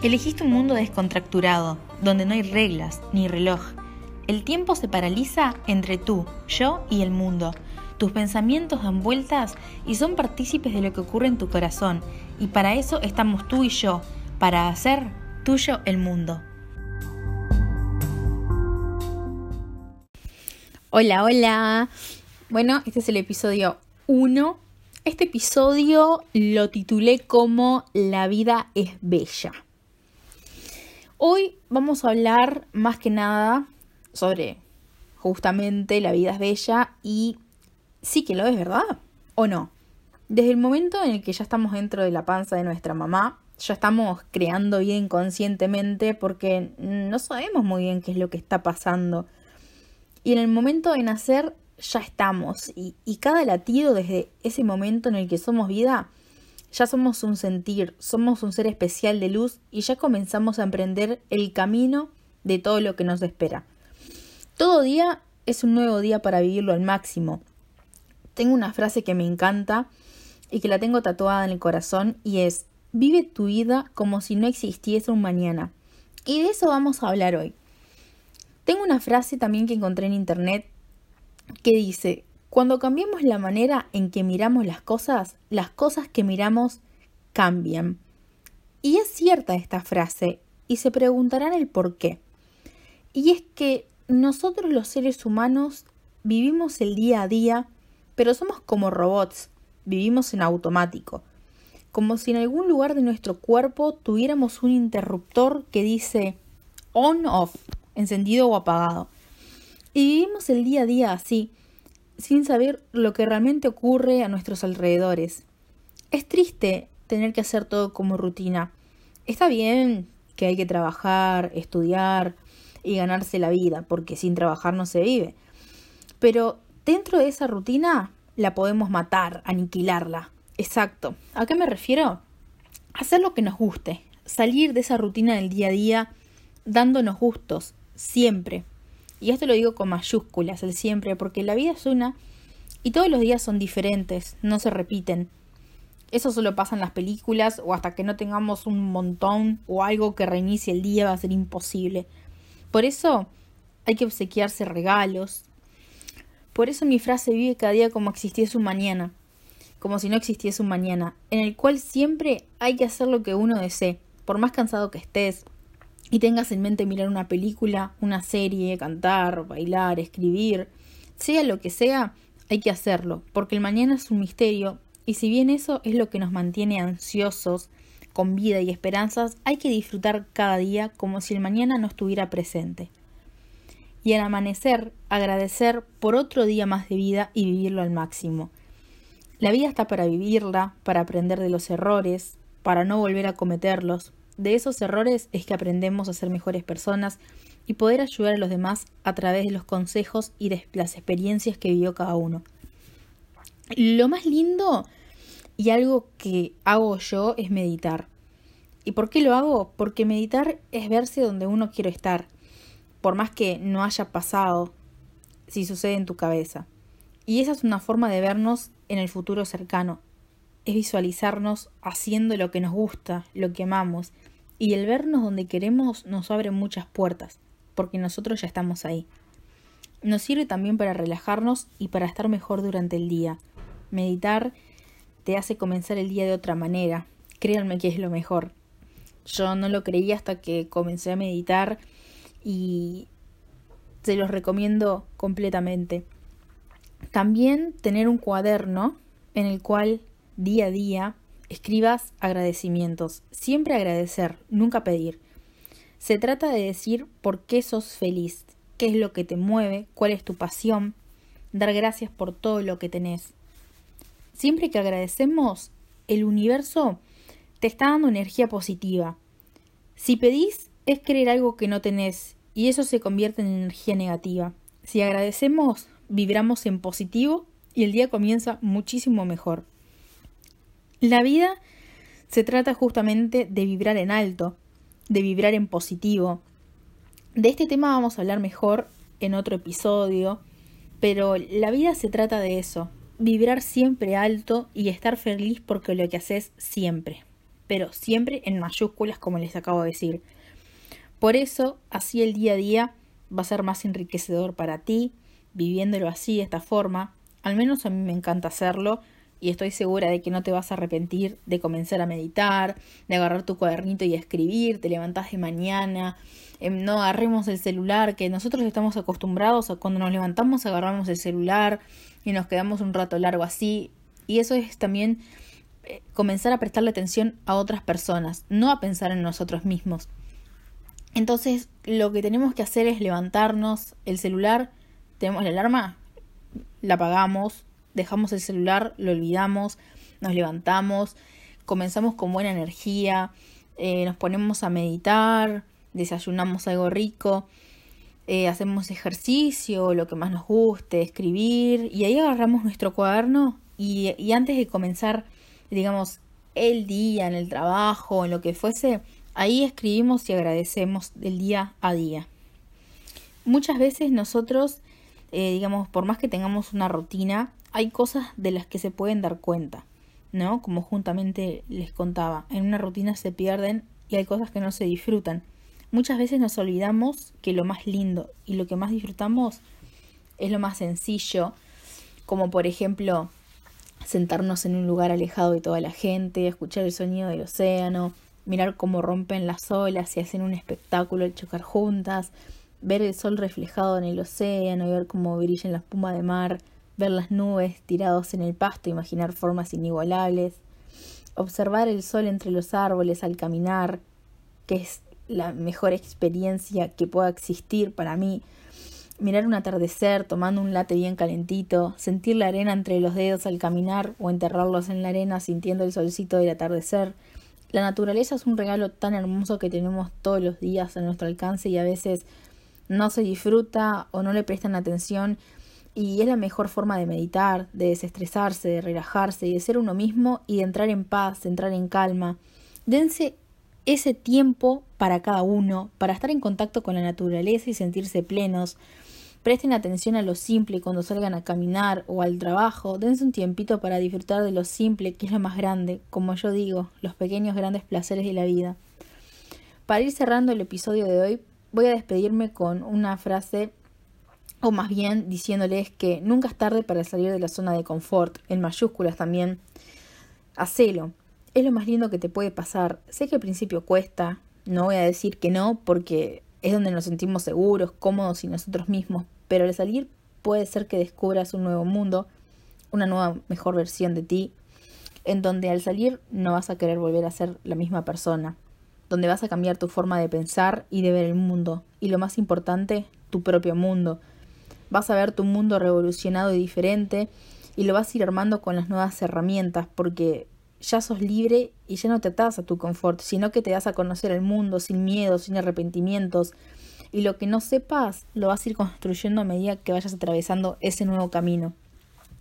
Elegiste un mundo descontracturado, donde no hay reglas ni reloj. El tiempo se paraliza entre tú, yo y el mundo. Tus pensamientos dan vueltas y son partícipes de lo que ocurre en tu corazón. Y para eso estamos tú y yo, para hacer tuyo el mundo. Hola, hola. Bueno, este es el episodio 1. Este episodio lo titulé como La vida es bella. Hoy vamos a hablar más que nada sobre justamente la vida es bella y sí que lo es, ¿verdad? ¿O no? Desde el momento en el que ya estamos dentro de la panza de nuestra mamá, ya estamos creando vida inconscientemente porque no sabemos muy bien qué es lo que está pasando. Y en el momento de nacer ya estamos. Y, y cada latido desde ese momento en el que somos vida ya somos un sentir, somos un ser especial de luz y ya comenzamos a emprender el camino de todo lo que nos espera. Todo día es un nuevo día para vivirlo al máximo. Tengo una frase que me encanta y que la tengo tatuada en el corazón y es, vive tu vida como si no existiese un mañana. Y de eso vamos a hablar hoy. Tengo una frase también que encontré en internet que dice, cuando cambiamos la manera en que miramos las cosas, las cosas que miramos cambian. Y es cierta esta frase, y se preguntarán el por qué. Y es que nosotros los seres humanos vivimos el día a día, pero somos como robots, vivimos en automático, como si en algún lugar de nuestro cuerpo tuviéramos un interruptor que dice on-off, encendido o apagado. Y vivimos el día a día así, sin saber lo que realmente ocurre a nuestros alrededores. Es triste tener que hacer todo como rutina. Está bien que hay que trabajar, estudiar y ganarse la vida, porque sin trabajar no se vive. Pero dentro de esa rutina la podemos matar, aniquilarla. Exacto. ¿A qué me refiero? Hacer lo que nos guste, salir de esa rutina del día a día dándonos gustos, siempre, y esto lo digo con mayúsculas, el siempre, porque la vida es una y todos los días son diferentes, no se repiten. Eso solo pasa en las películas o hasta que no tengamos un montón o algo que reinicie el día va a ser imposible. Por eso hay que obsequiarse regalos. Por eso mi frase vive cada día como existiese un mañana, como si no existiese un mañana, en el cual siempre hay que hacer lo que uno desee, por más cansado que estés, y tengas en mente mirar una película, una serie, cantar, bailar, escribir, sea lo que sea, hay que hacerlo, porque el mañana es un misterio y si bien eso es lo que nos mantiene ansiosos, con vida y esperanzas, hay que disfrutar cada día como si el mañana no estuviera presente. Y al amanecer, agradecer por otro día más de vida y vivirlo al máximo. La vida está para vivirla, para aprender de los errores, para no volver a cometerlos, de esos errores es que aprendemos a ser mejores personas y poder ayudar a los demás a través de los consejos y de las experiencias que vivió cada uno. Lo más lindo y algo que hago yo es meditar. ¿Y por qué lo hago? Porque meditar es verse donde uno quiere estar, por más que no haya pasado, si sucede en tu cabeza. Y esa es una forma de vernos en el futuro cercano, es visualizarnos haciendo lo que nos gusta, lo que amamos, y el vernos donde queremos nos abre muchas puertas, porque nosotros ya estamos ahí. Nos sirve también para relajarnos y para estar mejor durante el día. Meditar te hace comenzar el día de otra manera. Créanme que es lo mejor. Yo no lo creía hasta que comencé a meditar y se los recomiendo completamente. También tener un cuaderno en el cual día a día escribas agradecimientos. Siempre agradecer, nunca pedir. Se trata de decir por qué sos feliz, qué es lo que te mueve, cuál es tu pasión, dar gracias por todo lo que tenés. Siempre que agradecemos, el universo te está dando energía positiva. Si pedís, es creer algo que no tenés y eso se convierte en energía negativa. Si agradecemos, vibramos en positivo y el día comienza muchísimo mejor. La vida se trata justamente de vibrar en alto, de vibrar en positivo. De este tema vamos a hablar mejor en otro episodio, pero la vida se trata de eso, vibrar siempre alto y estar feliz porque lo que haces siempre. pero siempre en mayúsculas como les acabo de decir. Por eso, así el día a día va a ser más enriquecedor para ti, viviéndolo así, de esta forma. Al menos a mí me encanta hacerlo y estoy segura de que no te vas a arrepentir de comenzar a meditar, de agarrar tu cuadernito y escribir, te levantás de mañana, em, no agarremos el celular, que nosotros estamos acostumbrados a cuando nos levantamos agarramos el celular y nos quedamos un rato largo así. Y eso es también eh, comenzar a prestarle atención a otras personas, no a pensar en nosotros mismos. Entonces, lo que tenemos que hacer es levantarnos, el celular, tenemos la alarma, la apagamos, dejamos el celular, lo olvidamos, nos levantamos, comenzamos con buena energía, eh, nos ponemos a meditar, desayunamos algo rico, eh, hacemos ejercicio, lo que más nos guste, escribir, y ahí agarramos nuestro cuaderno y, y antes de comenzar, digamos, el día, en el trabajo, en lo que fuese, ahí escribimos y agradecemos del día a día. Muchas veces nosotros, eh, digamos, por más que tengamos una rutina, hay cosas de las que se pueden dar cuenta, ¿no? Como juntamente les contaba, en una rutina se pierden y hay cosas que no se disfrutan. Muchas veces nos olvidamos que lo más lindo y lo que más disfrutamos es lo más sencillo, como por ejemplo sentarnos en un lugar alejado de toda la gente, escuchar el sonido del océano, mirar cómo rompen las olas y hacen un espectáculo al chocar juntas, ver el sol reflejado en el océano y ver cómo brilla en la espuma de mar, ver las nubes tirados en el pasto, imaginar formas inigualables, observar el sol entre los árboles al caminar, que es la mejor experiencia que pueda existir para mí. Mirar un atardecer tomando un late bien calentito, sentir la arena entre los dedos al caminar o enterrarlos en la arena sintiendo el solcito del atardecer. La naturaleza es un regalo tan hermoso que tenemos todos los días a nuestro alcance y a veces no se disfruta o no le prestan atención y es la mejor forma de meditar, de desestresarse, de relajarse y de ser uno mismo y de entrar en paz, de entrar en calma. Dense ese tiempo para cada uno, para estar en contacto con la naturaleza y sentirse plenos. Presten atención a lo simple cuando salgan a caminar o al trabajo. Dense un tiempito para disfrutar de lo simple, que es lo más grande, como yo digo, los pequeños grandes placeres de la vida. Para ir cerrando el episodio de hoy, voy a despedirme con una frase, o más bien diciéndoles que nunca es tarde para salir de la zona de confort, en mayúsculas también. Hacelo, es lo más lindo que te puede pasar. Sé que al principio cuesta, no voy a decir que no, porque es donde nos sentimos seguros, cómodos y nosotros mismos, pero al salir puede ser que descubras un nuevo mundo, una nueva mejor versión de ti, en donde al salir no vas a querer volver a ser la misma persona, donde vas a cambiar tu forma de pensar y de ver el mundo, y lo más importante, tu propio mundo. Vas a ver tu mundo revolucionado y diferente, y lo vas a ir armando con las nuevas herramientas, porque ya sos libre y ya no te atas a tu confort, sino que te das a conocer el mundo sin miedo, sin arrepentimientos. Y lo que no sepas lo vas a ir construyendo a medida que vayas atravesando ese nuevo camino.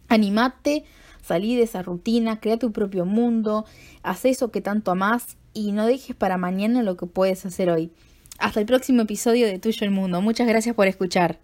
Animate, salí de esa rutina, crea tu propio mundo, haz eso que tanto amás y no dejes para mañana lo que puedes hacer hoy. Hasta el próximo episodio de Tuyo el Mundo. Muchas gracias por escuchar.